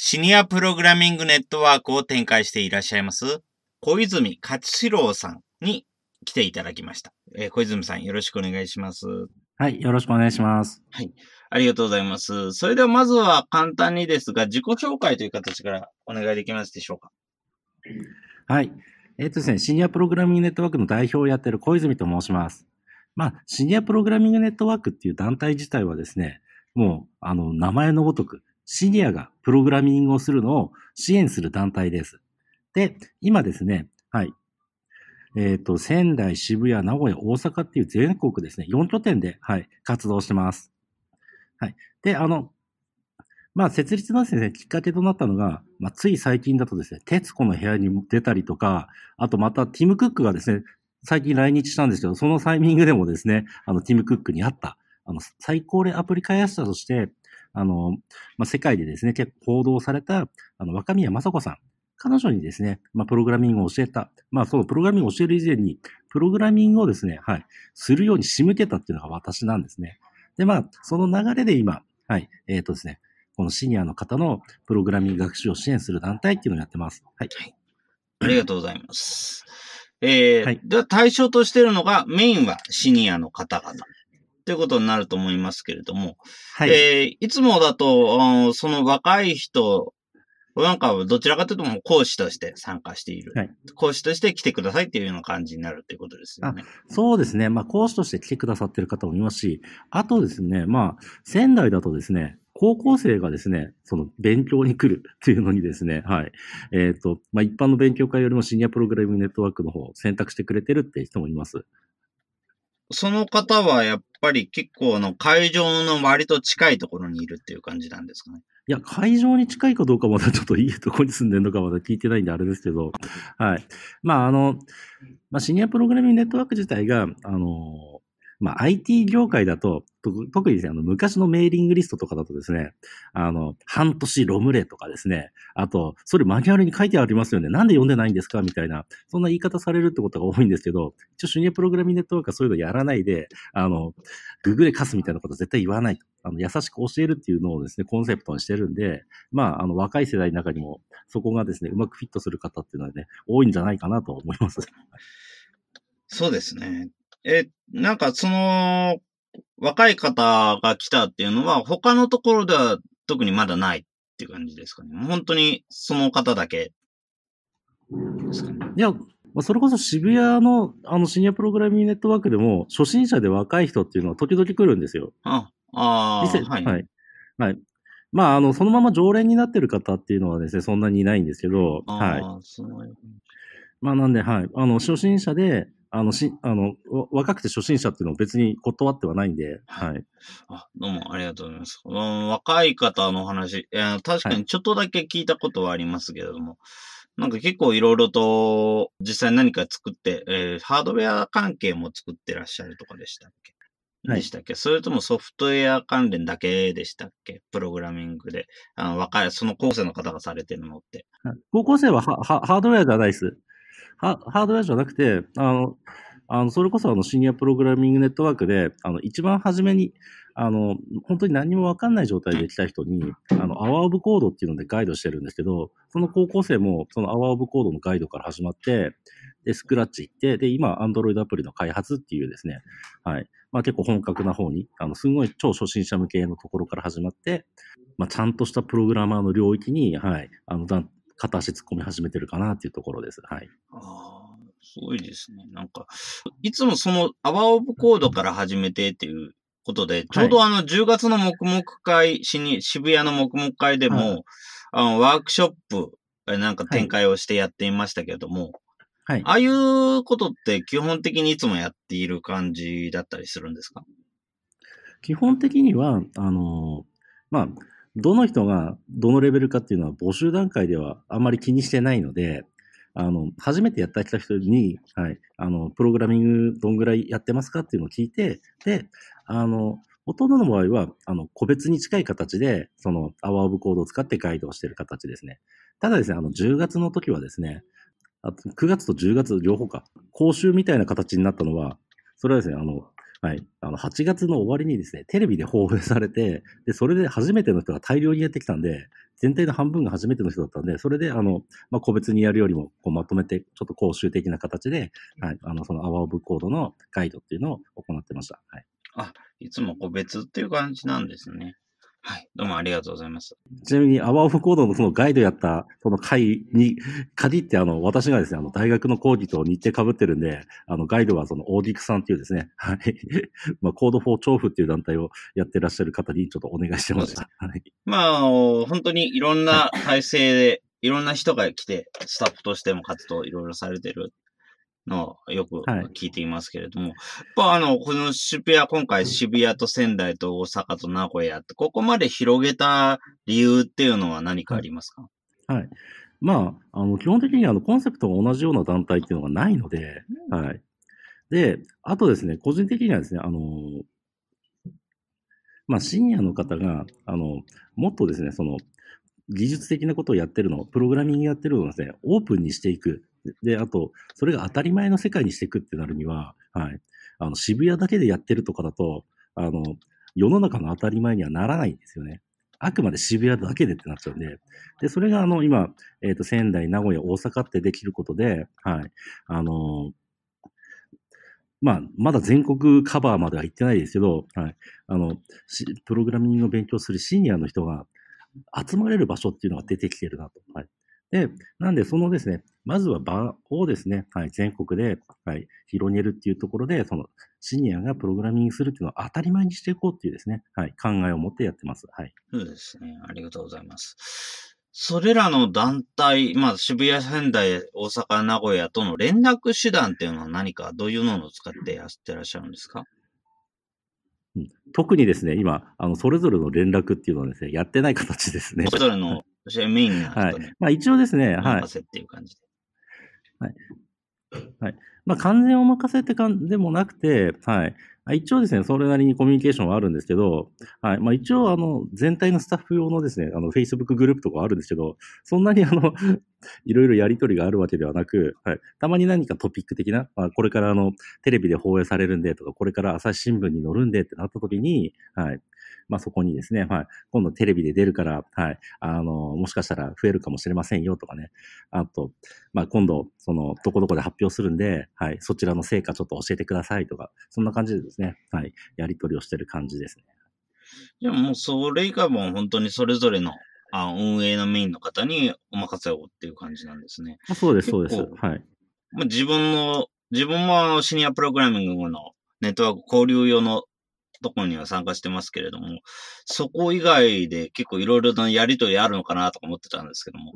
シニアプログラミングネットワークを展開していらっしゃいます、小泉勝志郎さんに来ていただきました。えー、小泉さんよろしくお願いします。はい、よろしくお願いします。はい、ありがとうございます。それではまずは簡単にですが、自己紹介という形からお願いできますでしょうか。はい。えっ、ー、とですね、シニアプログラミングネットワークの代表をやっている小泉と申します。まあ、シニアプログラミングネットワークっていう団体自体はですね、もう、あの、名前のごとく、シニアがプログラミングをするのを支援する団体です。で、今ですね、はい。えっ、ー、と、仙台、渋谷、名古屋、大阪っていう全国ですね、4拠点で、はい、活動してます。はい。で、あの、まあ、設立のですね、きっかけとなったのが、まあ、つい最近だとですね、徹子の部屋に出たりとか、あとまた、ティム・クックがですね、最近来日したんですけど、そのタイミングでもですね、あの、ティム・クックに会った、あの、最高齢アプリ開発者として、あの、まあ、世界でですね、結構報道された、あの、若宮正子さん。彼女にですね、まあ、プログラミングを教えた。まあ、そのプログラミングを教える以前に、プログラミングをですね、はい、するように仕向けたっていうのが私なんですね。で、まあ、その流れで今、はい、えっ、ー、とですね、このシニアの方のプログラミング学習を支援する団体っていうのをやってます。はい。はい、ありがとうございます。えー、はい、では対象としているのが、メインはシニアの方々。ということになると思いますけれども、はい。えー、いつもだと、その若い人、なんかどちらかというともう講師として参加している。はい。講師として来てくださいっていうような感じになるということですよね。そうですね。まあ講師として来てくださってる方もいますし、あとですね、まあ仙台だとですね、高校生がですね、その勉強に来るっていうのにですね、はい。えっ、ー、と、まあ一般の勉強会よりもシニアプログラミングネットワークの方を選択してくれてるって人もいます。その方はやっぱり結構の会場の割と近いところにいるっていう感じなんですかね。いや、会場に近いかどうかまだちょっといいとこに住んでるのかまだ聞いてないんであれですけど、はい。まあ、あの、まあ、シニアプログラミングネットワーク自体が、あの、まあ、IT 業界だと、特にですね、あの、昔のメーリングリストとかだとですね、あの、半年ロムレとかですね、あと、それマニュアルに書いてありますよね。なんで読んでないんですかみたいな、そんな言い方されるってことが多いんですけど、一応シニアプログラミングネットワークはそういうのやらないで、あの、ググレ貸すみたいなこと絶対言わないと。あの、優しく教えるっていうのをですね、コンセプトにしてるんで、まあ、あの、若い世代の中にも、そこがですね、うまくフィットする方っていうのはね、多いんじゃないかなと思います。そうですね。え、なんかその、若い方が来たっていうのは、他のところでは特にまだないっていう感じですかね。本当にその方だけですかね。いや、それこそ渋谷のあのシニアプログラミングネットワークでも、初心者で若い人っていうのは時々来るんですよ。あ、ああ、はい。はい。はい。まあ、あの、そのまま常連になってる方っていうのはですね、そんなにいないんですけど、はい。まあ、なんで、はい。あの、初心者で、あの、し、あの、若くて初心者っていうのを別に断ってはないんで、はい。あ、どうもありがとうございます。若い方の話、えー、確かにちょっとだけ聞いたことはありますけれども、はい、なんか結構いろいろと実際何か作って、えー、ハードウェア関係も作ってらっしゃるとかでしたっけ？でしたっけ、はい、それともソフトウェア関連だけでしたっけ？プログラミングで。あの、若い、その高校生の方がされてるのって。高校生はハードウェアじゃないです。ハードウェアじゃなくて、あの、あの、それこそあの、シニアプログラミングネットワークで、あの、一番初めに、あの、本当に何もわかんない状態で来た人に、あの、アワーオブコードっていうのでガイドしてるんですけど、その高校生も、そのアワーオブコードのガイドから始まって、で、スクラッチ行って、で、今、アンドロイドアプリの開発っていうですね、はい。まあ結構本格な方に、あの、すごい超初心者向けのところから始まって、まあちゃんとしたプログラマーの領域に、はい、あの、片足突っ込み始めてるかなっていうところです。はい。ああ、すごいですね。なんか、いつもその、アワーオブコードから始めてっていうことで、ちょうどあの、10月の黙々会、しに渋谷の黙々会でも、はいあの、ワークショップ、えなんか展開をしてやっていましたけれども、はい。ああいうことって基本的にいつもやっている感じだったりするんですか？基本的には、あの、まあ、どの人がどのレベルかっていうのは募集段階ではあんまり気にしてないので、あの、初めてやってきた人に、はい、あの、プログラミングどんぐらいやってますかっていうのを聞いて、で、あの、ほとんどの場合は、あの、個別に近い形で、その、アワーオブコードを使ってガイドをしている形ですね。ただですね、あの、10月の時はですね、あと9月と10月両方か、講習みたいな形になったのは、それはですね、あの、はい。あの、8月の終わりにですね、テレビで放映されて、で、それで初めての人が大量にやってきたんで、全体の半分が初めての人だったんで、それで、あの、まあ、個別にやるよりも、こう、まとめて、ちょっと講習的な形で、はい。あの、その、アワーオブコードのガイドっていうのを行ってました。はい。いつも個別っていう感じなんですね。はい。どうもありがとうございます。ちなみに、アワーオブコードのそのガイドやった、その回に限って、あの、私がですね、あの、大学の講義と日程被ってるんで、あの、ガイドはその、オーディクさんっていうですね、はい。まあ、 Code for 調布っていう団体をやってらっしゃる方にちょっとお願いしてました。はい。まあ、本当にいろんな体制で、いろんな人が来て、スタッフとしても活動いろいろされてるのをよくはい聞いていますけれども、やっぱあの、この渋谷、今回渋谷と仙台と大阪と名古屋って、ここまで広げた理由っていうのは何かありますか、はい。まあ、あの、基本的にあの、コンセプトが同じような団体っていうのがないので、はい。で、あとですね、個人的にはですね、あの、まあ、シニアの方が、あの、もっとですね、その、技術的なことをやってるの、プログラミングやってるのをですね、オープンにしていく。で、あと、それが当たり前の世界にしていくってなるには、はい。あの、渋谷だけでやってるとかだと、あの、世の中の当たり前にはならないんですよね。あくまで渋谷だけでってなっちゃうんで。で、それがあの、今、えっ、と、仙台、名古屋、大阪ってできることで、はい。あのまあ、まだ全国カバーまでは行ってないですけど、はい。あの、プログラミングを勉強するシニアの人が集まれる場所っていうのが出てきてるなと。はい。で、なんで、そのですね、まずは場をですね、はい、全国で、はい、広げるっていうところで、その、シニアがプログラミングするっていうのを当たり前にしていこうっていうですね、はい、考えを持ってやってます。はい。そうですね。ありがとうございます。それらの団体、まあ渋谷、仙台、大阪、名古屋との連絡手段っていうのは何か、どういうのを使ってやってらっしゃるんですか？特にですね、今、あの、それぞれの連絡っていうのはですね、やってない形ですね。それぞれの、メインなはい。まあ一応ですね、はい任。せっていう感じで。はいまあ、完全お任せって感でもなくて、はい。一応ですね、それなりにコミュニケーションはあるんですけど、はい。まあ、一応、あの、全体のスタッフ用のですね、あの、Facebook グループとかあるんですけど、そんなにあの、いろいろやりとりがあるわけではなく、はい。たまに何かトピック的な、まあ、これからあの、テレビで放映されるんでとか、これから朝日新聞に載るんでってなった時に、はい。まあ、そこにですね、はい。今度テレビで出るから、はい。あの、もしかしたら増えるかもしれませんよとかね。あと、まあ、今度、その、どこどこで発表するんで、はい、そちらの成果ちょっと教えてくださいとか、そんな感じでですね、はい、やり取りをしてる感じですね。じゃあもうそれ以外も本当にそれぞれのあ運営のメインの方にお任せをっていう感じなんですね。あそうです、そうです。はい。まあ、自分の、自分もシニアプログラミングのネットワーク交流用のところには参加してますけれども、そこ以外で結構いろいろなやりとりあるのかなとか思ってたんですけども。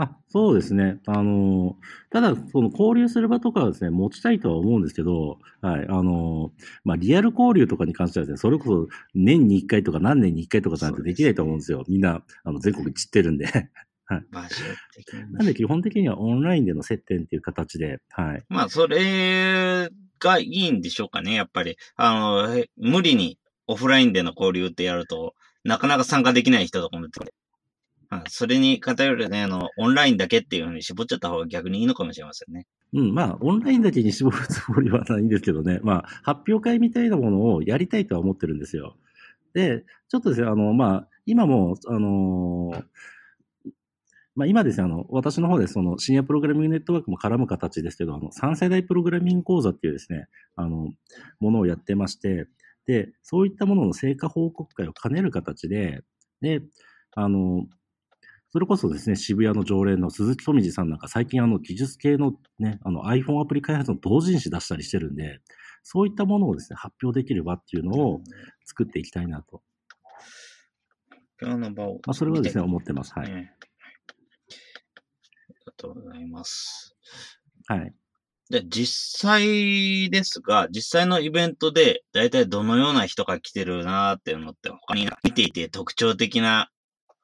あ、そうですね。あのーただ、その交流する場とかはですね、持ちたいとは思うんですけど、はい、あのーまあ、リアル交流とかに関してはですね、それこそ年に1回とか何年に1回とかじゃないとできないと思うんですよ。みんな、あの、全国散ってるんで。バジェ的になんで基本的にはオンラインでの接点っていう形で、はい。まあ、それがいいんでしょうかね、やっぱり。あの、無理にオフラインでの交流ってやると、なかなか参加できない人とかもいて、まあそれに偏るね、あの、オンラインだけっていうふうに絞っちゃった方が逆にいいのかもしれませんね。うん、まあ、オンラインだけに絞るつもりはないんですけどね。まあ、発表会みたいなものをやりたいとは思ってるんですよ。で、ちょっとですね、あの、まあ、今も、あのーまあ、今ですね、あの、私の方でそのシニアプログラミングネットワークも絡む形ですけど、あの、3世代プログラミング講座っていうですね、あの、ものをやってまして、で、そういったものの成果報告会を兼ねる形で、で、あの、それこそですね、渋谷の常連の鈴木富士さんなんか最近あの技術系のね、あの iPhone アプリ開発の同人誌出したりしてるんで、そういったものをですね、発表できる場っていうのを作っていきたいなと。今日の場を。まあ、それはですね、思ってます。はい。とうございます。はい。で、実際ですが、実際のイベントで、だいたいどのような人が来てるなーっていうのって、他に見ていて特徴的な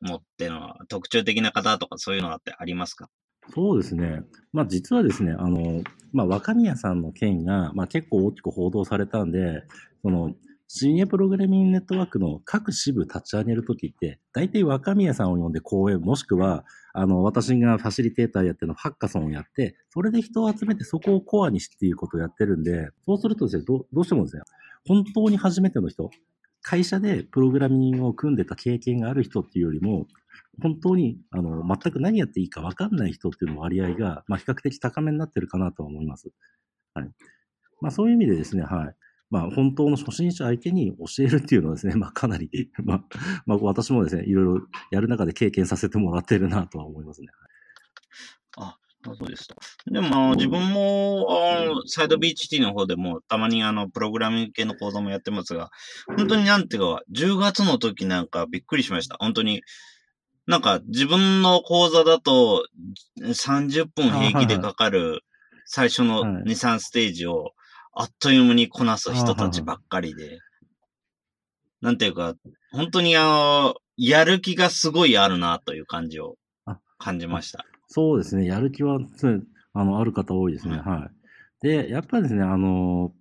もっていうのは、特徴的な方とかそういうのってありますか？そうですね。まあ実はですね、あの、まあ若宮さんの件が、まあ結構大きく報道されたんで、その、シニアプログラミングネットワークの各支部立ち上げるときって、大体若宮さんを呼んで講演、もしくは、あの、私がファシリテーターやってのハッカソンをやって、それで人を集めてそこをコアにしていうことをやってるんで、そうするとですね、どどうしてもですね、本当に初めての人、会社でプログラミングを組んでた経験がある人っていうよりも、本当に、あの、全く何やっていいか分かんない人っていうの割合が、まあ、比較的高めになってるかなと思います。はい。まあ、そういう意味でですね、はい。まあ、本当の初心者相手に教えるっていうのはですね、まあ、かなり、まあ、まあ、私もですね、いろいろやる中で経験させてもらってるなとは思いますね。あ、そうですか。でも、自分も、サイド BHT の方でも、たまにあの、プログラミング系の講座もやってますが、本当になんていうか、10月の時なんかびっくりしました。本当に、なんか自分の講座だと30分平気でかかる最初のはい2、3ステージをあっという間にこなす人たちばっかりで、なんていうか、本当にあの、やる気がすごいあるなという感じをあ感じました。そうですね、やる気は、ね、あの、ある方多いですね。うんはい。で、やっぱりですね、あの、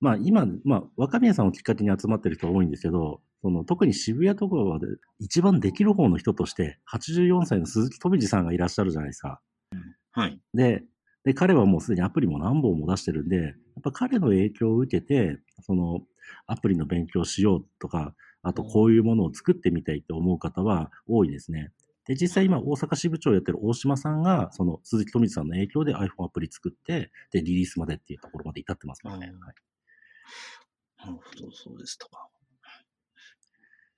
まあ今、まあ若宮さんをきっかけに集まってる人多いんですけど、その特に渋谷とかはで一番できる方の人として、84歳の鈴木富士さんがいらっしゃるじゃないですか。はい。で、で、彼はもうすでにアプリも何本も出してるんで、やっぱ彼の影響を受けて、そのアプリの勉強しようとか、あとこういうものを作ってみたいと思う方は多いですね。で、実際今大阪支部長やってる大島さんが、その鈴木富士さんの影響で iPhone アプリ作って、で、リリースまでっていうところまで至ってますからね。うんはいなるほど、そうですとか。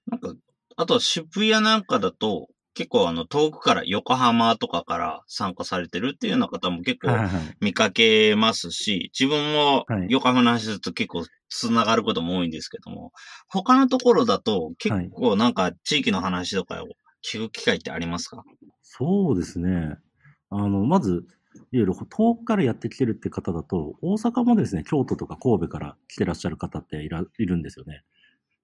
なんか、あとは渋谷なんかだと、結構あの、遠くから、横浜とかから参加されてるっていうような方も結構はいはい。見かけますし、自分もはい横浜の話すると結構つながることも多いんですけども、他のところだと結構なんか地域の話とかを聞く機会ってありますか？そうですね。あの、まず、いわゆる遠くからやってきてるって方だと、大阪もですね、京都とか神戸から来てらっしゃる方っていらいるんですよね。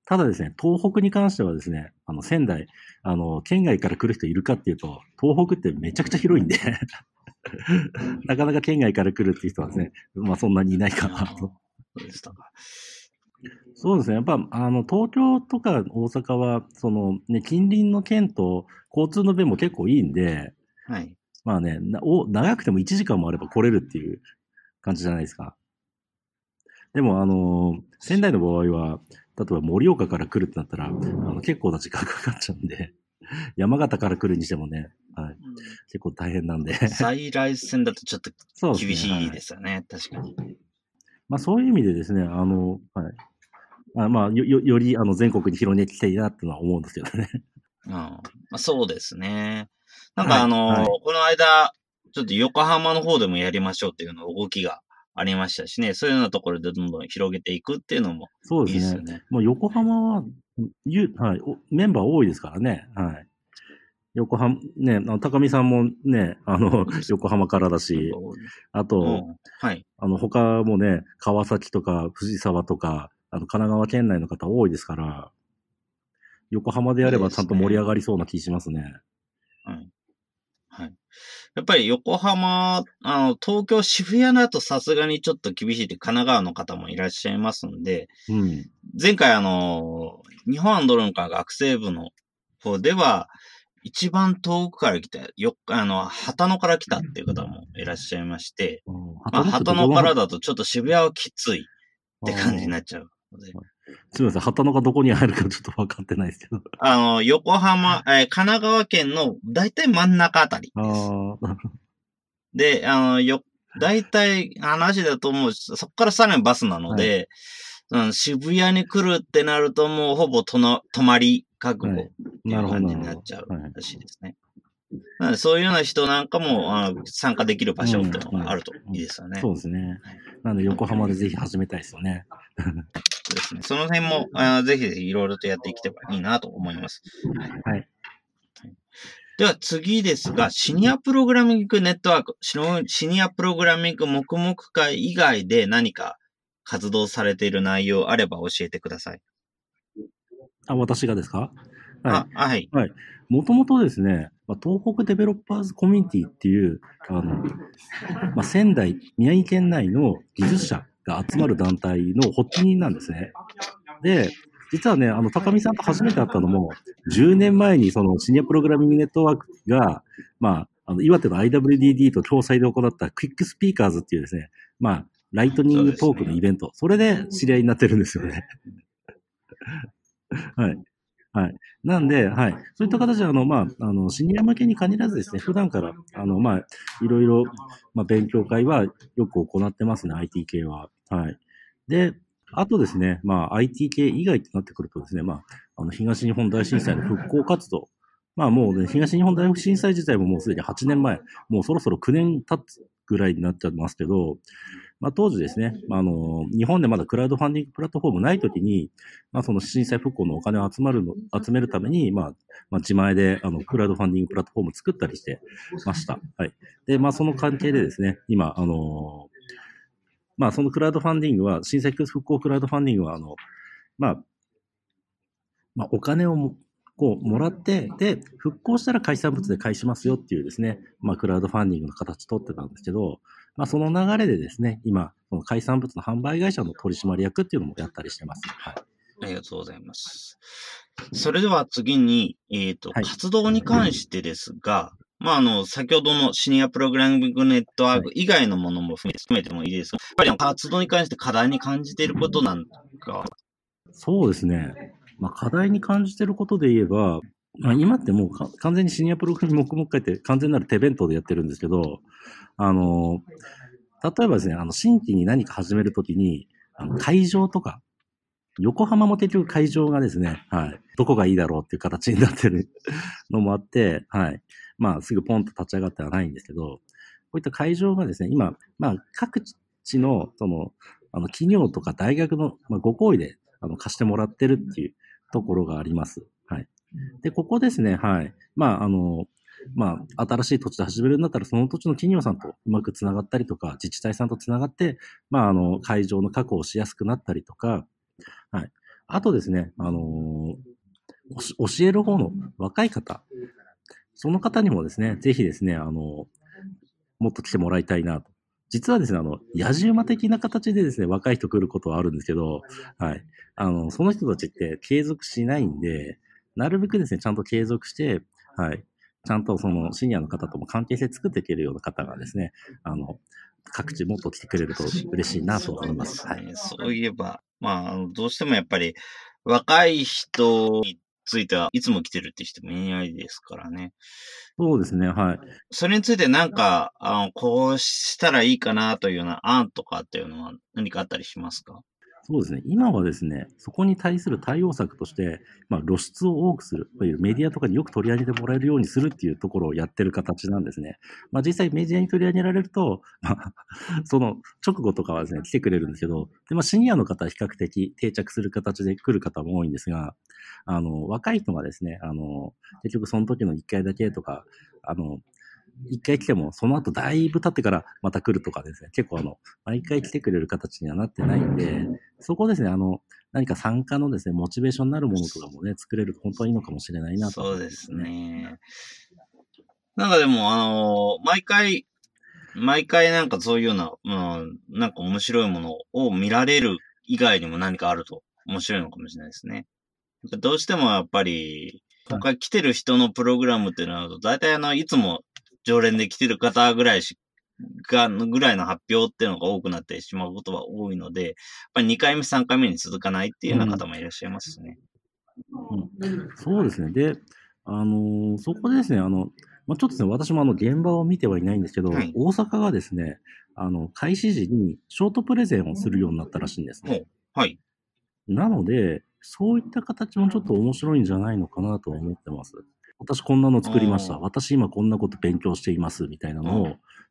ただですね、東北に関してはですね、あの、仙台、あの、県外から来る人いるかっていうと、東北ってめちゃくちゃ広いんで、なかなか県外から来るっていう人はですね、まあそんなにいないかなと。そうでしたか。そうですね。やっぱ、あの、東京とか大阪は、その、ね、近隣の県と交通の便も結構いいんで、はい。まあね、なお長くても1時間もあれば来れるっていう感じじゃないですか。でも、あのー仙台の場合は、例えば盛岡から来るってなったら、あの結構な時間かかっちゃうんで、山形から来るにしてもね、はい、結構大変なんで。在来線だとちょっと。厳しいはいですよね。確かに。まあそういう意味でですね、あの、はい。あまあ、よ、よより、あの、全国に広げていきたいなっていうのは思うんですけどね。うんまあ、そうですね。なんはいかあの、はいこの間、ちょっと横浜の方でもやりましょうっていうの動きがありましたしね、そういうようなところでどんどん広げていくっていうのもそうでねいいですすよ。ね。もう横浜は、ゆはい、おメンバー多いですからね。はい。横浜、ね、あの高見さんもね、あの、横浜からだし、あと、うんはい。あの、他もね、川崎とか藤沢とか、あの、神奈川県内の方多いですから、横浜でやればちゃんと盛り上がりそうな気しますね。はい。はい。やっぱり横浜、あの、東京、渋谷だとさすがにちょっと厳しいって神奈川の方もいらっしゃいますんで、うん。前回あの、日本アンドロンカ学生部の方では、一番遠くから来た、よあの、旗野から来たっていう方もいらっしゃいまして、まあ、旗野からだとちょっと渋谷はきついって感じになっちゃうので、すみません、旗野がどこに入るかちょっと分かってないですけど。あの、横浜、えー神奈川県の大体真ん中あたりあです。あ、で、あの、よ、大体話だともう、そこからさらにバスなので、うん、渋谷に来るってなるともうほぼとの泊まり覚悟はいっていう感じになっちゃうらしいですね。なのでそういうような人なんかもあの参加できる場所っていうのがあるといいですよね。そうですね。なんで横浜でぜひ始めたいですよね。そうですねその辺もあぜひぜひいろいろとやっていければいいなと思います。はい。では次ですが、シニアプログラミングネットワーク、シニアプログラミング黙々会以外で何か活動されている内容あれば教えてください。あ、私がですか？はあ、はい。い。もともとですね、まあ、東北デベロッパーズコミュニティっていう、あの、まあ、仙台、宮城県内の技術者が集まる団体の発起人なんですね。で、実はね、あの、高見さんと初めて会ったのも、10年前にそのシニアプログラミングネットワークが、まあ、あの、岩手の IWDD と共催で行ったクイックスピーカーズっていうですね、まあ、ライトニングトークのイベント、そ,、れで知り合いになってるんですよね。はい。はい。なんで、はい。そういった形で、あの、まあ、あの、シニア向けに限らずですね、普段から、あの、まあ、いろいろ、まあ、勉強会はよく行ってますね、IT 系は。はい。で、あとですね、まあ、IT 系以外となってくるとですね、まあ、あの、東日本大震災の復興活動。まあ、もうね、東日本大震災自体ももうすでに8年前、もうそろそろ9年経つぐらいになっちゃいますけど、まあ、当時ですね、あ、の、日本でまだクラウドファンディングプラットフォームないときに、まあ、その震災復興のお金を集まるの、集めるために、まあ、まあ、自前で、あの、クラウドファンディングプラットフォーム作ったりしてました。はい。で、まあ、その関係でですね、今、あのまあ、そのクラウドファンディングは、震災復興クラウドファンディングは、あの、まあ、まあ、お金をもこう、もらって、で、復興したら海産物で返しますよっていうですね、まあ、クラウドファンディングの形取ってたんですけど、まあ、その流れでですね、今、その海産物の販売会社の取締役っていうのもやったりしてます。はい。ありがとうございます。それでは次に、えっ、と、はい活動に関してですが、まあ、あの、先ほどのシニアプログラミングネットワーク以外のものも含めてもいいですが、やっぱり活動に関して課題に感じていることなんか、そうですね。まあ、課題に感じてることで言えば、まあ、今ってもう完全にシニアプログラミング黙々会って完全なる手弁当でやってるんですけど、あの、例えばですね、あの、新規に何か始めるときに、あの会場とか、横浜も結局会場がですね、はい、どこがいいだろうっていう形になってる のもあって、はい、まあ、すぐポンと立ち上がってはないんですけど、こういった会場がですね、今、まあ、各地の、その、あの、企業とか大学の、まあ、ご好意で、あの、貸してもらってるっていうところがあります。で、ここですね、はい。まあ、あの、まあ、新しい土地で始めるんだったら、その土地の企業さんとうまくつながったりとか、自治体さんとつながって、まあ、あの、会場の確保をしやすくなったりとか、はい。あとですね、あのおし教える方の若い方、その方にもですね、ぜひですね、あの、もっと来てもらいたいなと。実はですね、あの、野じ馬的な形でですね、若い人来ることはあるんですけど、はい。あの、その人たちって継続しないんで、なるべくですね、ちゃんと継続して、はい。ちゃんとそのシニアの方とも関係性作っていけるような方がですね、あの、各地もっと来てくれると嬉しいなと思います。はい。ねそういえば、まあどうしてもやっぱり、若い人についてはいつも来てるって人もいないですからね。そうですね、はい。それについてなんか、あのこうしたらいいかなというような案とかっていうのは何かあったりしますか？そうですね。今はですね、そこに対する対応策として、まあ、露出を多くする。いわゆるメディアとかによく取り上げてもらえるようにするっていうところをやってる形なんですね。まあ、実際メディアに取り上げられると、まあ その直後とかはですね、来てくれるんですけど、でまあ、シニアの方は比較的定着する形で来る方も多いんですが、あの、若い人がですね、あの、結局その時の1回だけとか、あの、一回来ても、その後だいぶ経ってからまた来るとかですね、結構あの、毎回来てくれる形にはなってないんで、そこですね、あの、何か参加のですね、モチベーションになるものとかもね、作れると本当にいいのかもしれないなと思いまそうです。ね。なんかでも、あの毎回、毎回なんかそういうような、うん、なんか面白いものを見られる以外にも何かあると面白いのかもしれないですね。どうしてもやっぱり、はい他来てる人のプログラムっていうのは、大体あの、いつも常連で来てる方ぐらいし、が、ぐらいの発表っていうのが多くなってしまうことが多いので、やっぱり2回目、3回目に続かないっていうような方もいらっしゃいますしね。うん、そうですね。で、あのーそこでですね、あの、まあ、ちょっとですね、私もあの、現場を見てはいないんですけど、はい大阪がですね、あの、開始時にショートプレゼンをするようになったらしいんですね。はい。なので、そういった形もちょっと面白いんじゃないのかなと思ってます。私こんなの作りました。私今こんなこと勉強していますみたいなのを、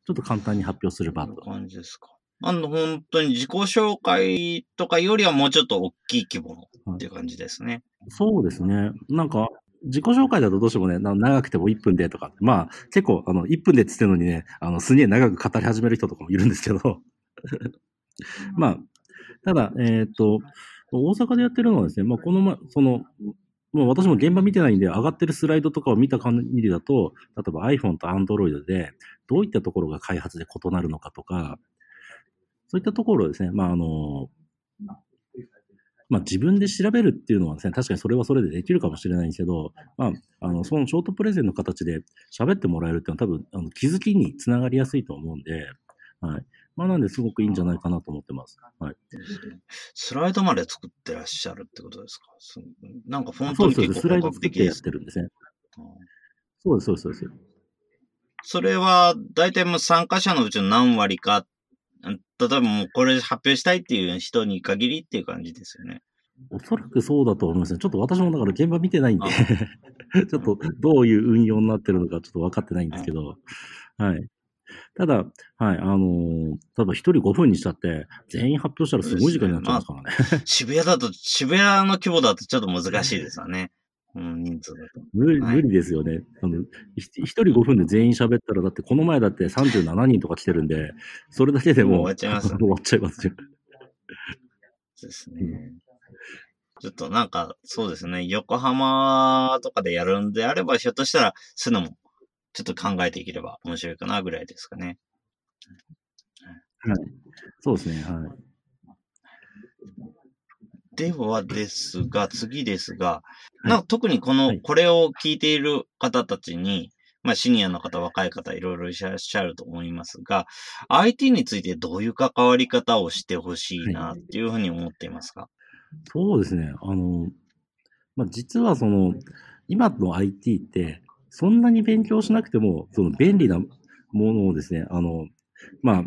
ちょっと簡単に発表する場と。感じですか。あの、本当に自己紹介とかよりはもうちょっと大きい規模のっていう感じですね。そうですね。なんか、自己紹介だとどうしてもね、長くても1分でとか、まあ結構あの1分でって言ってるのにね、あのすげえ長く語り始める人とかもいるんですけど、まあ、ただ、えっ、ー、と、大阪でやってるのはですね、まあこのま、その、もう私も現場見てないんで、上がってるスライドとかを見た限りだと、例えば iPhone と Android で、どういったところが開発で異なるのかとか、そういったところですね、まあ、あの、まあ、自分で調べるっていうのはですね、確かにそれはそれでできるかもしれないんですけど、まあ、あの、そのショートプレゼンの形で喋ってもらえるっていうのは多分、あの気づきにつながりやすいと思うんで、はい。まあ、なんですごくいいんじゃないかなと思ってます。はい。スライドまで作ってらっしゃるってことですか？なんかフォントに結構スライド作ってやってるんですね。そうです、そうです、そうです。それは、大体もう参加者のうちの何割か例えばもうこれ発表したいっていう人に限りっていう感じですよね。おそらくそうだと思いますね。ちょっと私もだから現場見てないんで ちょっとどういう運用になってるのかちょっと分かってないんですけど、はい。ただ、はい、あのー、例えば一人5分にしたって、全員発表したらすごい時間になっちゃいますからね。まあ、渋谷だと、渋谷の規模だとちょっと難しいですよね。うん、人数だと。無理、無理ですよね。あの、一人5分で全員喋ったら、だってこの前だって37人とか来てるんで、それだけでも終わっちゃいます、ね、終わっちゃいますよ。ですね。うんちょっとなんか、そうですね、横浜とかでやるんであれば、ひょっとしたら、そういうのも、ちょっと考えていければ面白いかなぐらいですかね。はい。そうですね、はい。ではですが、次ですが、なんか特にこの、これを聞いている方たちに、まあシニアの方、若い方、いろいろいらっしゃると思いますが、IT についてどういう関わり方をしてほしいなっていうふうに思っていますか、そうですね。あの、まあ実はその、今の IT って、そんなに勉強しなくても、その便利なものをですね、あの、まあ、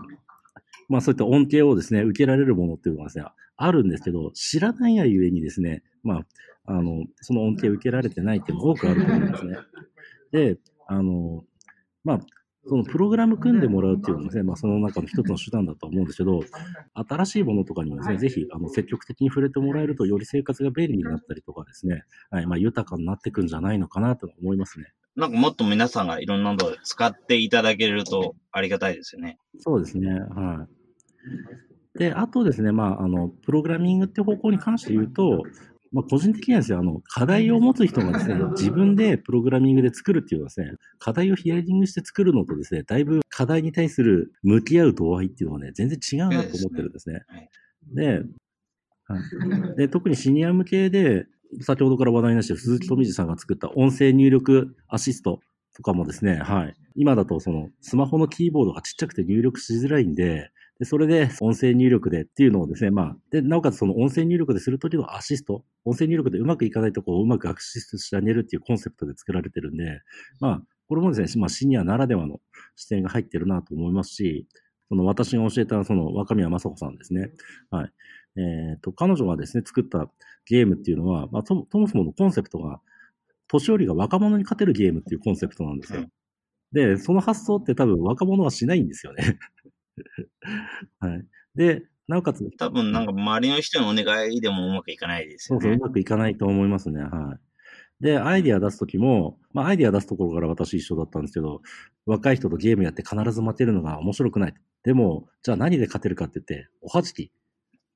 まあそういった恩恵をですね、受けられるものっていうのがですね、あるんですけど、知らないがゆえにですね、まあ、あの、その恩恵を受けられてないっていうのが多くあると思うんですね。で、あの、まあ、そのプログラム組んでもらうっていうのもですね、まあ、その中の一つの手段だと思うんですけど、新しいものとかにもですね、ぜひ、あの、積極的に触れてもらえると、より生活が便利になったりとかですね、はい、まあ、豊かになっていくんじゃないのかなと思いますね。なんかもっと皆さんがいろんなのを使っていただけるとありがたいですよね。そうですね。はい。で、あとですね、まあ、あの、プログラミングって方向に関して言うと、まあ、個人的にはですね、あの、課題を持つ人がですね、自分でプログラミングで作るっていうのはですね、課題をヒアリングして作るのとですね、だいぶ課題に対する向き合う度合いっていうのはね、全然違うなと思ってるんですね。で、はい、で特にシニア向けで、先ほどから話題になして鈴木富士さんが作った音声入力アシストとかもですね、はい。今だとそのスマホのキーボードがちっちゃくて入力しづらいんで、で、それで音声入力でっていうのをですね、まあ、で、なおかつその音声入力でするときのアシスト、音声入力でうまくいかないとこをうまくアクシストしてあげるっていうコンセプトで作られてるんで、まあ、これもですね、まあ、シニアならではの視点が入ってるなと思いますし、その私が教えたその若宮正子さんですね。はい。えっ、ー、と、彼女がですね、作ったゲームっていうのは、まあ、とそもそものコンセプトが、年寄りが若者に勝てるゲームっていうコンセプトなんですよ。で、その発想って多分若者はしないんですよね。はい。で、なおかつ。多分なんか周りの人のお願いでもうまくいかないですよね。そうそう、うまくいかないと思いますね。はい。で、アイディア出すときも、まあ、アイディア出すところから私一緒だったんですけど、若い人とゲームやって必ず待てるのが面白くない。でも、じゃあ何で勝てるかって言って、おはじき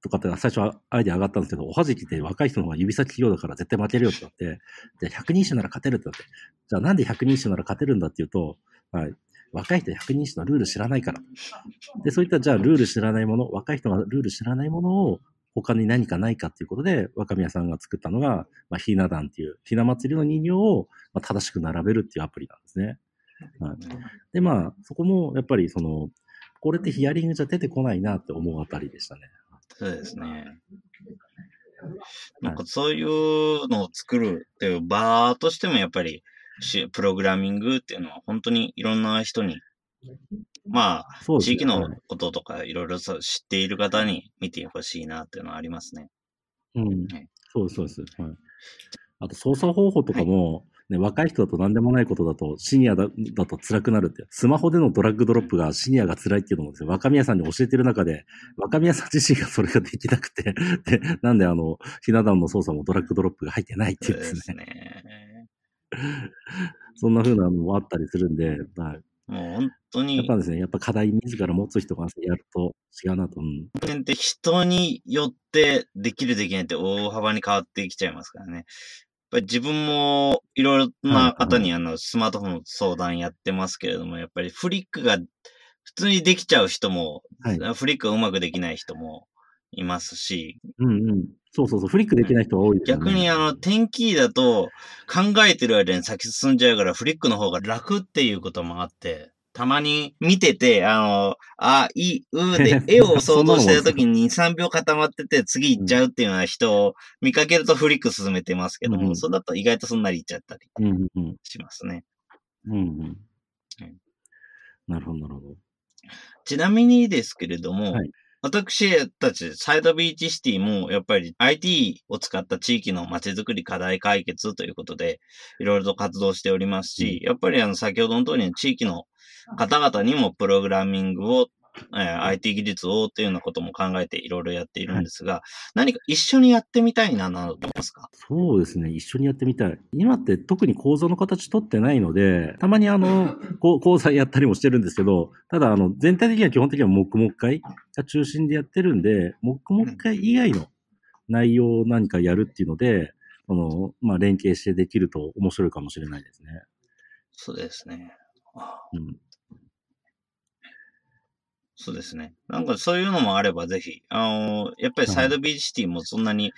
とかって最初はアイディア上がったんですけど、おはじきって若い人の方が指先器用だから絶対負けるよってなって、じゃあ100人種なら勝てるってなって、じゃあなんで100人種なら勝てるんだっていうと、はい。若い人百人一首のルール知らないから。で、そういったじゃあルール知らないもの、若い人がルール知らないものを他に何かないかっていうことで、若宮さんが作ったのが、まあ、ひな壇っていう、ひな祭りの人形を、まあ、正しく並べるっていうアプリなんですね。はい、で、まあ、そこもやっぱりその、これってヒアリングじゃ出てこないなって思うあたりでしたね。そうですね。なんかそういうのを作るっていう場としてもやっぱりし、プログラミングっていうのは本当にいろんな人に、まあ、ね、地域のこととかいろいろ知っている方に見てほしいなっていうのはありますね。うんはい。そうです、そうです。はい。あと、操作方法とかも、ね、若い人だと何でもないことだと、シニアだだと辛くなるって。スマホでのドラッグドロップがシニアが辛いっていうのもですね、若宮さんに教えてる中で、若宮さん自身がそれができなくて、で、なんであの、ひな壇の操作もドラッグドロップが入ってないっていうですね。ね。そんな風なのもあったりするんで、はい。もう本当にやっぱですね、やっぱ課題自ら持つ人がやると違うなと。うん。人間って人によってできるできないって大幅に変わってきちゃいますからね。ぱり自分もいろいろな方にあのスマートフォンの相談やってますけれども、やっぱりフリックが普通にできちゃう人も、はい。フリックがうまくできない人もいますし、うんうん。そうそうそう、フリックできない人が多いね。逆にあの、点キーだと考えてる間に先進んじゃうからフリックの方が楽っていうこともあって、たまに見てて、あの、あ、い、うで、絵を想像してる時に2、3秒固まってて次行っちゃうっていうような人を見かけるとフリック進めてますけども、うんうんそれだと意外とそんなに行っちゃったりしますね。うん。うんうんはい。なるほど、なるほど。ちなみにですけれども、はい私たちサイドビーチシティもやっぱり IT を使った地域の街づくり課題解決ということでいろいろと活動しておりますし、やっぱりあの先ほどの通りに地域の方々にもプログラミングを、えー IT 技術をっていうようなことも考えていろいろやっているんですが、何か一緒にやってみたいななどと思いますか？そうですね。一緒にやってみたい。今って特に講座の形取ってないので、たまにあの、こう講座やったりもしてるんですけど、ただあの、全体的には基本的には黙々会が中心でやってるんで、黙々会以外の内容を何かやるっていうので、その、まあ、連携してできると面白いかもしれないですね。そうですね。あうん。そうですね。なんかそういうのもあればぜひ、あのやっぱりサイドビーチシティもそんなに、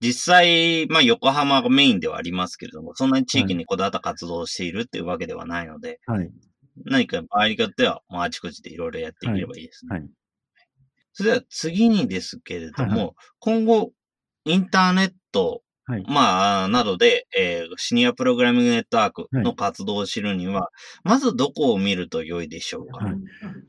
実際、まあ横浜がメインではありますけれども、そんなに地域にこだわった活動をしているっていうわけではないので、はい。何か場合によっては、もうあちこちでいろいろやっていければいいですね。はい。それでは次にですけれども、はいは今後、インターネット、はい。まあ、などで、えーシニアプログラミングネットワークの活動を知るには、まずどこを見ると良いでしょうか、はい。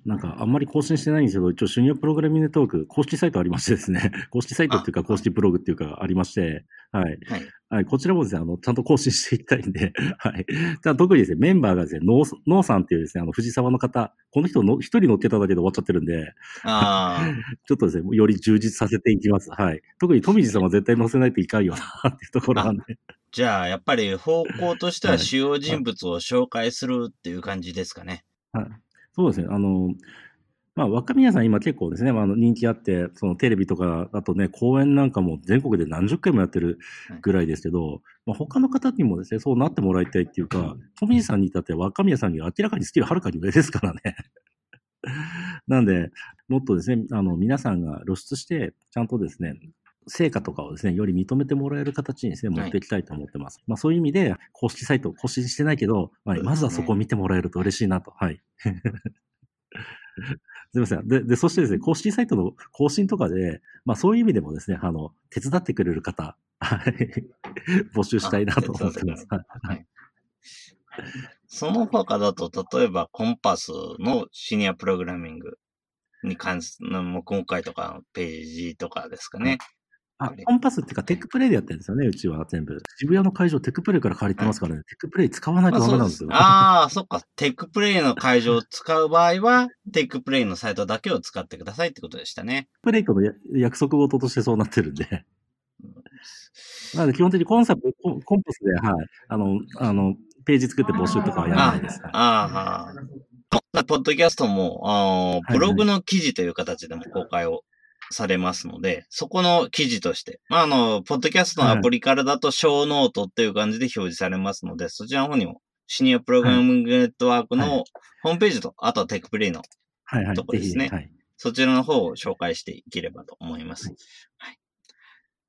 なんか、あんまり更新してないんですけど、一応、シニアプログラミングネットワーク、公式サイトありましてですね、公式サイトっていうか、あ公式ブログっていうか、ありまして、はい。はい。はい、こちらもですね、あの、ちゃんと更新していきたいんで、はい。じゃあ特にですね、メンバーがですね、ノー、ノーさんっていうですね、あの、藤沢の方、この人の一人乗っけただけで終わっちゃってるんで、ああ。ちょっとですね、より充実させていきます。はい。特に富士さんは絶対乗せないといかんよな、っていうところなんで。じゃあ、やっぱり方向としてははい主要人物を紹介するっていう感じですかね。はい。そうですね、あの、まあ、若宮さん今結構ですね、まあ、人気あって、そのテレビとか、あとね、公演なんかも全国で何十回もやってるぐらいですけど、まあ、他の方にもですね、そうなってもらいたいっていうか、富士さんに至っては若宮さんには明らかにスキルはるかに上ですからね。なんで、もっとですね、あの、皆さんが露出して、ちゃんとですね、成果とかをですね、より認めてもらえる形にですね、持っていきたいと思ってます。まあそういう意味で、公式サイト更新してないけど、まあ、まずはそこを見てもらえると嬉しいなと。はい。すみません。で、で、そしてですね、公式サイトの更新とかで、まあそういう意味でもですね、あの、手伝ってくれる方、はい。募集したいなと思ってます。はいはい。その他だと、例えば connpass のシニアプログラミングに関する、もう今回とかのページとかですかね。あ、 connpass っていうか、テックプレイでやってるんですよね、うちは全部。渋谷の会場、テックプレイから借りてますからね、テックプレイ使わないとダメなんですよ。ああ、そっか。テックプレイの会場を使う場合は、テックプレイのサイトだけを使ってくださいってことでしたね。プレイとのや約束事としてそうなってるんで。なので、基本的にコンサプト、 connpass で、はい、あの、あの、ページ作って募集とかはやらないです。はいああ、ポッドキャストも、あブログの記事という形でも公開をされますので、そこの記事として、まあ、あの、ポッドキャストのアプリからだと、ショーノートっていう感じで表示されますので、そちらの方にも、シニアプログラミングネットワークはのホームページと、あとはテックプレイの、はい、はいとこですねぜひはい。そちらの方を紹介していければと思います。はい。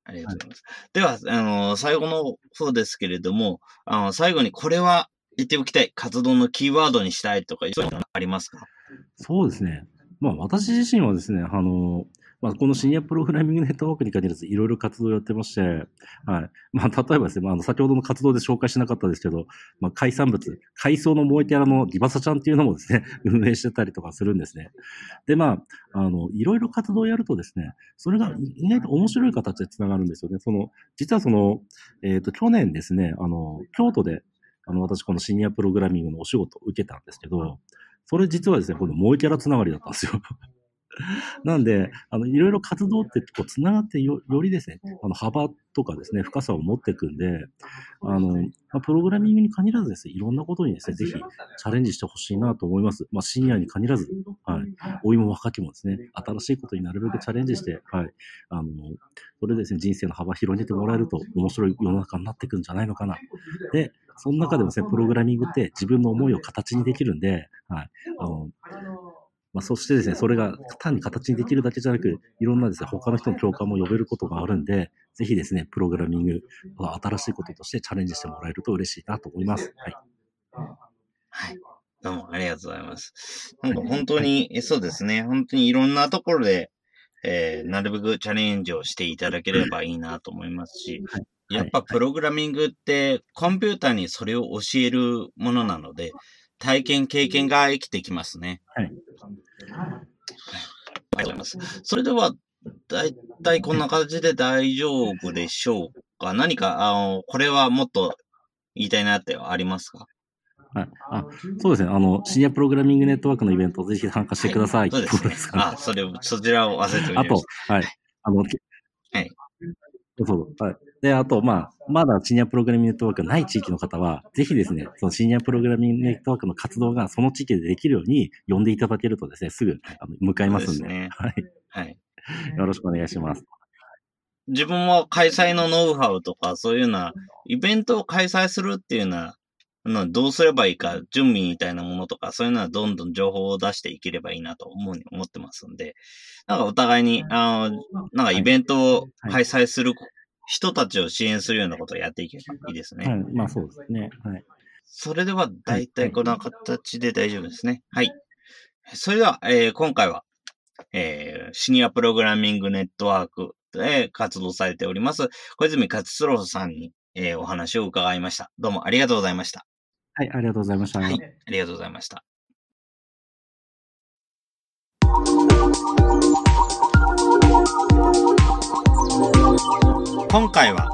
ありがとうございます。では、あの、最後の方ですけれども、あの、最後にこれは言っておきたい、活動のキーワードにしたいとか、そういうのありますか？そうですね。まあ、私自身はですね、あの、まあ、このシニアプログラミングネットワークに限らずいろいろ活動をやってまして、はい。まあ、例えばですね、まあ、先ほどの活動で紹介しなかったですけど、まあ、海産物、海藻の燃えキャラのリバサちゃんっていうのもですね、運営してたりとかするんですね。で、まあ、あの、いろいろ活動をやるとですね、それが意外と面白い形で繋がるんですよね。その、実はその、えっ、ー、と、去年ですね、あの、京都で、あの、私このシニアプログラミングのお仕事を受けたんですけど、それ実はですね、この萌えキャラつながりだったんですよ。なんで、あの、いろいろ活動ってこう、つながってよ、よりですね、あの、幅とかですね、深さを持っていくんで、あの、まあ、プログラミングに限らずですね、いろんなことにですね、ぜひチャレンジしてほしいなと思います。まあ、シニアに限らず、はい。老いも若きもですね、新しいことになるべくチャレンジして、はい。あの、それでですね、人生の幅広げてもらえると面白い世の中になっていくんじゃないのかな。で、その中でもですね、プログラミングって自分の思いを形にできるんで、はい。あの、まあ、そしてですね、それが単に形にできるだけじゃなく、いろんなですね、他の人の共感も呼べることがあるんで、ぜひですね、プログラミングは新しいこととしてチャレンジしてもらえると嬉しいなと思います。はい。はい。どうもありがとうございます。なんか本当に、はい、そうですね、本当にいろんなところで、えー、なるべくチャレンジをしていただければいいなと思いますし、はい、やっぱプログラミングってコンピューターにそれを教えるものなので、体験、経験が生きてきますね。はい。ありがとうございます。それでは、だいたいこんな感じで大丈夫でしょうか？何か、あの、これはもっと言いたいなってありますか？はい。あ、そうですね。あの、シニアプログラミングネットワークのイベント、ぜひ参加してください。はい、そうですね。あ、それを、そちらを忘れておりました。あと、はい。あの、はい。そう、はい。で、あと、まあ、まだシニアプログラミングネットワークがない地域の方は、ぜひですね、そのシニアプログラミングネットワークの活動がその地域でできるように呼んでいただけるとですね、すぐあの向かいますんで。でね、はい。はい。よろしくお願いします。自分は開催のノウハウとか、そういうような、イベントを開催するっていうのは、どうすればいいか、準備みたいなものとか、そういうのはどんどん情報を出していければいいなと思うに思ってますんで、なんかお互いに、あの、なんかイベントを開催する人たちを支援するようなことをやっていけばいいですね。はい、まあそうですね。はい。それでは、大体こんな形で大丈夫ですね。はい。それでは、えー、今回は、えー、シニアプログラミングネットワークで活動されております、小泉勝郎さんに、えー、お話を伺いました。どうもありがとうございました。はい、ありがとうございました。はい、ありがとうございました。今回は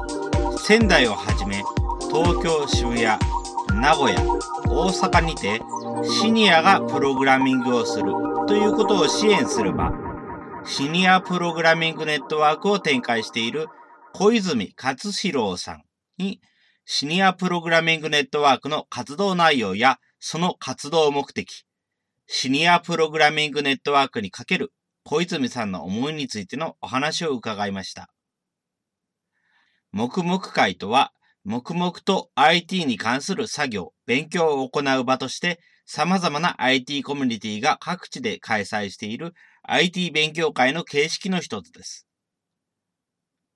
仙台をはじめ東京、渋谷、名古屋、大阪にてシニアがプログラミングをするということを支援する場、シニアプログラミングネットワークを展開している小泉勝郎さんにシニアプログラミングネットワークの活動内容やその活動目的、シニアプログラミングネットワークにかける小泉さんの思いについてのお話を伺いました。黙々会とは、黙々と IT に関する作業、勉強を行う場として、様々な IT コミュニティが各地で開催している IT 勉強会の形式の一つです。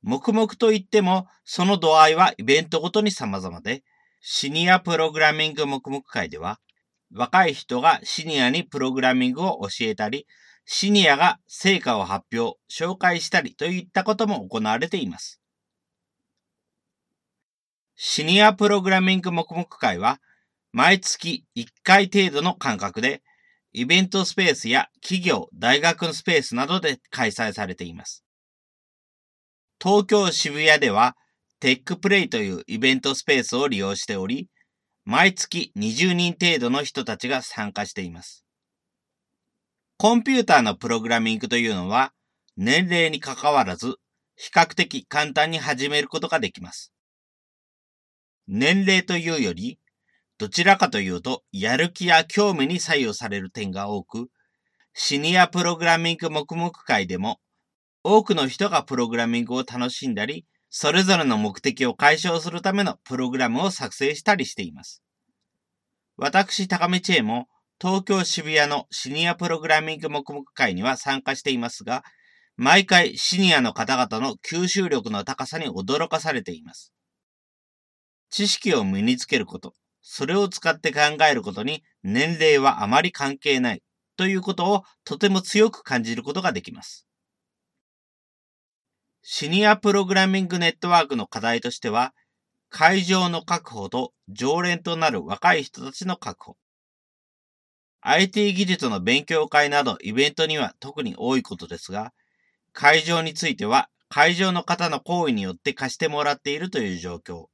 黙々と言っても、その度合いはイベントごとに様々で、シニアプログラミング黙々会では、若い人がシニアにプログラミングを教えたり、シニアが成果を発表、紹介したりといったことも行われています。シニアプログラミング黙々会は、毎月1回程度の間隔で、イベントスペースや企業、大学のスペースなどで開催されています。東京渋谷では、テックプレイというイベントスペースを利用しており、毎月20人程度の人たちが参加しています。コンピューターのプログラミングというのは、年齢にかかわらず、比較的簡単に始めることができます。年齢というより、どちらかというと、やる気や興味に左右される点が多く、シニアプログラミング黙々会でも、多くの人がプログラミングを楽しんだり、それぞれの目的を解消するためのプログラムを作成したりしています。私、高見知恵も、東京渋谷のシニアプログラミング黙々会には参加していますが、毎回シニアの方々の吸収力の高さに驚かされています。知識を身につけること、それを使って考えることに年齢はあまり関係ないということをとても強く感じることができます。シニアプログラミングネットワークの課題としては、会場の確保と常連となる若い人たちの確保。IT 技術の勉強会などイベントには特に多いことですが、会場については会場の方の行為によって貸してもらっているという状況。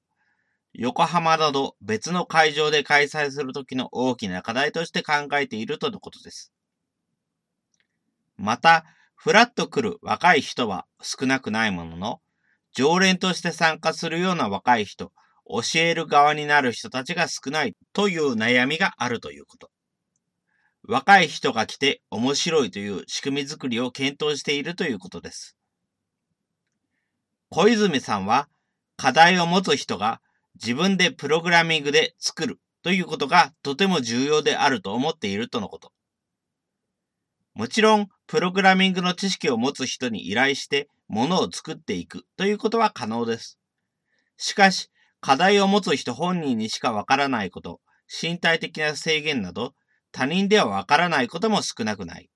横浜など別の会場で開催するときの大きな課題として考えているとのことです。また、フラッと来る若い人は少なくないものの、常連として参加するような若い人、教える側になる人たちが少ないという悩みがあるということ。若い人が来て面白いという仕組み作りを検討しているということです。小泉さんは課題を持つ人が自分でプログラミングで作るということがとても重要であると思っているとのこと。もちろん、プログラミングの知識を持つ人に依頼して物を作っていくということは可能です。しかし、課題を持つ人本人にしかわからないこと、身体的な制限など、他人ではわからないことも少なくない。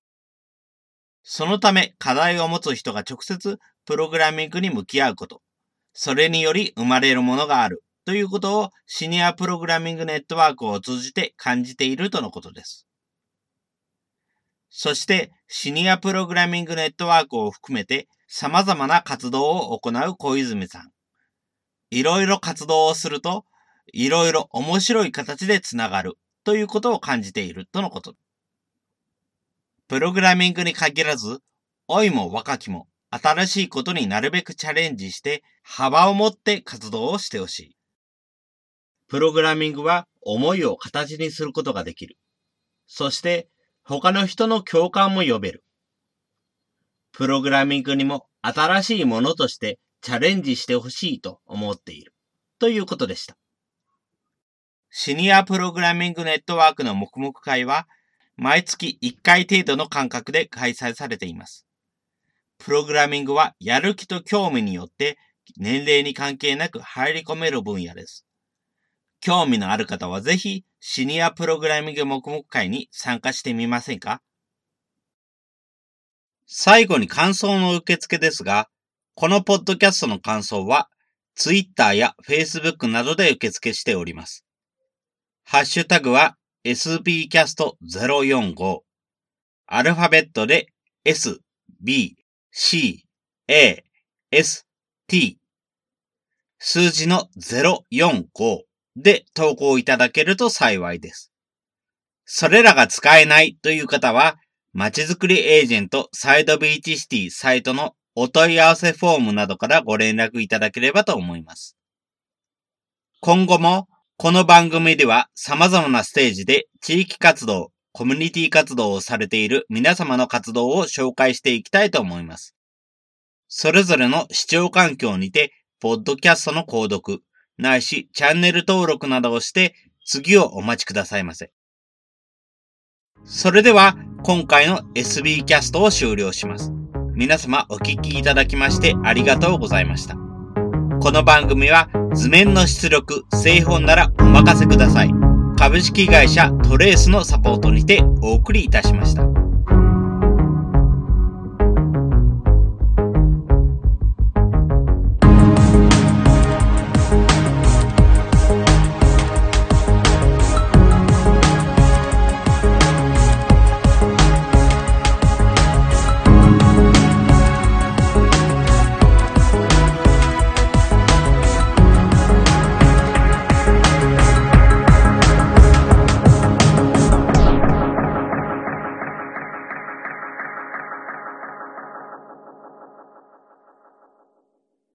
そのため課題を持つ人が直接プログラミングに向き合うこと、それにより生まれるものがあるということをシニアプログラミングネットワークを通じて感じているとのことです。そしてシニアプログラミングネットワークを含めて様々な活動を行う小泉さん。いろいろ活動をすると、いろいろ面白い形でつながるということを感じているとのこと。プログラミングに限らず、老いも若きも新しいことになるべくチャレンジして幅を持って活動をしてほしい。プログラミングは思いを形にすることができる。そして他の人の共感も呼べる。プログラミングにも新しいものとしてチャレンジしてほしいと思っている。ということでした。シニアプログラミングネットワークの黙々会は、毎月1回程度の間隔で開催されています。プログラミングはやる気と興味によって年齢に関係なく入り込める分野です。興味のある方はぜひシニアプログラミング黙々会に参加してみませんか？最後に感想の受付ですが、このポッドキャストの感想は Twitter や Facebook などで受付しております。ハッシュタグは sbcast045。アルファベットで s, b, c, a, s, t。数字の045で投稿いただけると幸いです。それらが使えないという方は、まちづくりエージェントサイドビーチシティサイトのお問い合わせフォームなどからご連絡いただければと思います。今後もこの番組では様々なステージで地域活動、コミュニティ活動をされている皆様の活動を紹介していきたいと思います。それぞれの視聴環境にて、ポッドキャストの購読、ないしチャンネル登録などをして次をお待ちくださいませ。それでは今回の SB キャストを終了します。皆様お聞きいただきましてありがとうございました。この番組は図面の出力、製本ならお任せください。株式会社トレースのサポートにてお送りいたしました。